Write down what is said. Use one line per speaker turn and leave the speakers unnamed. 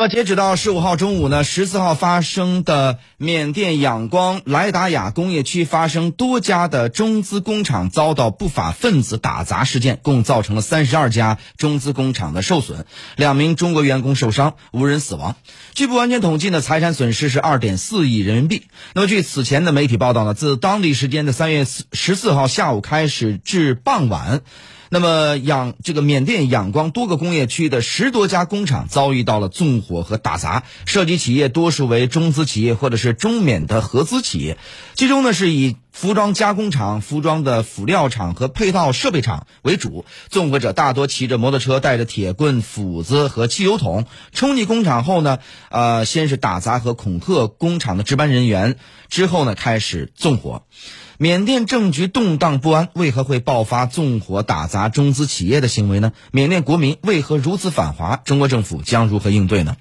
那么，截止到十五号中午呢，十四号发生的缅甸仰光莱达雅工业区发生多家的中资工厂遭到不法分子打砸事件，共造成了三十二家中资工厂的受损，两名中国员工受伤，无人死亡。据不完全统计呢，财产损失是二点四亿人民币。那么，据此前的媒体报道呢，自当地时间的三月十四号下午开始至傍晚。那么，仰这个缅甸仰光多个工业区的十多家工厂遭遇到了纵火和打砸，涉及企业多数为中资企业或者是中缅的合资企业，其中呢是以服装加工厂、服装的辅料厂和配套设备厂为主。纵火者大多骑着摩托车，带着铁棍、斧子和汽油桶，冲进工厂后呢，呃，先是打砸和恐吓工厂的值班人员，之后呢开始纵火。缅甸政局动荡不安，为何会爆发纵火打砸中资企业的行为呢？缅甸国民为何如此反华？中国政府将如何应对呢？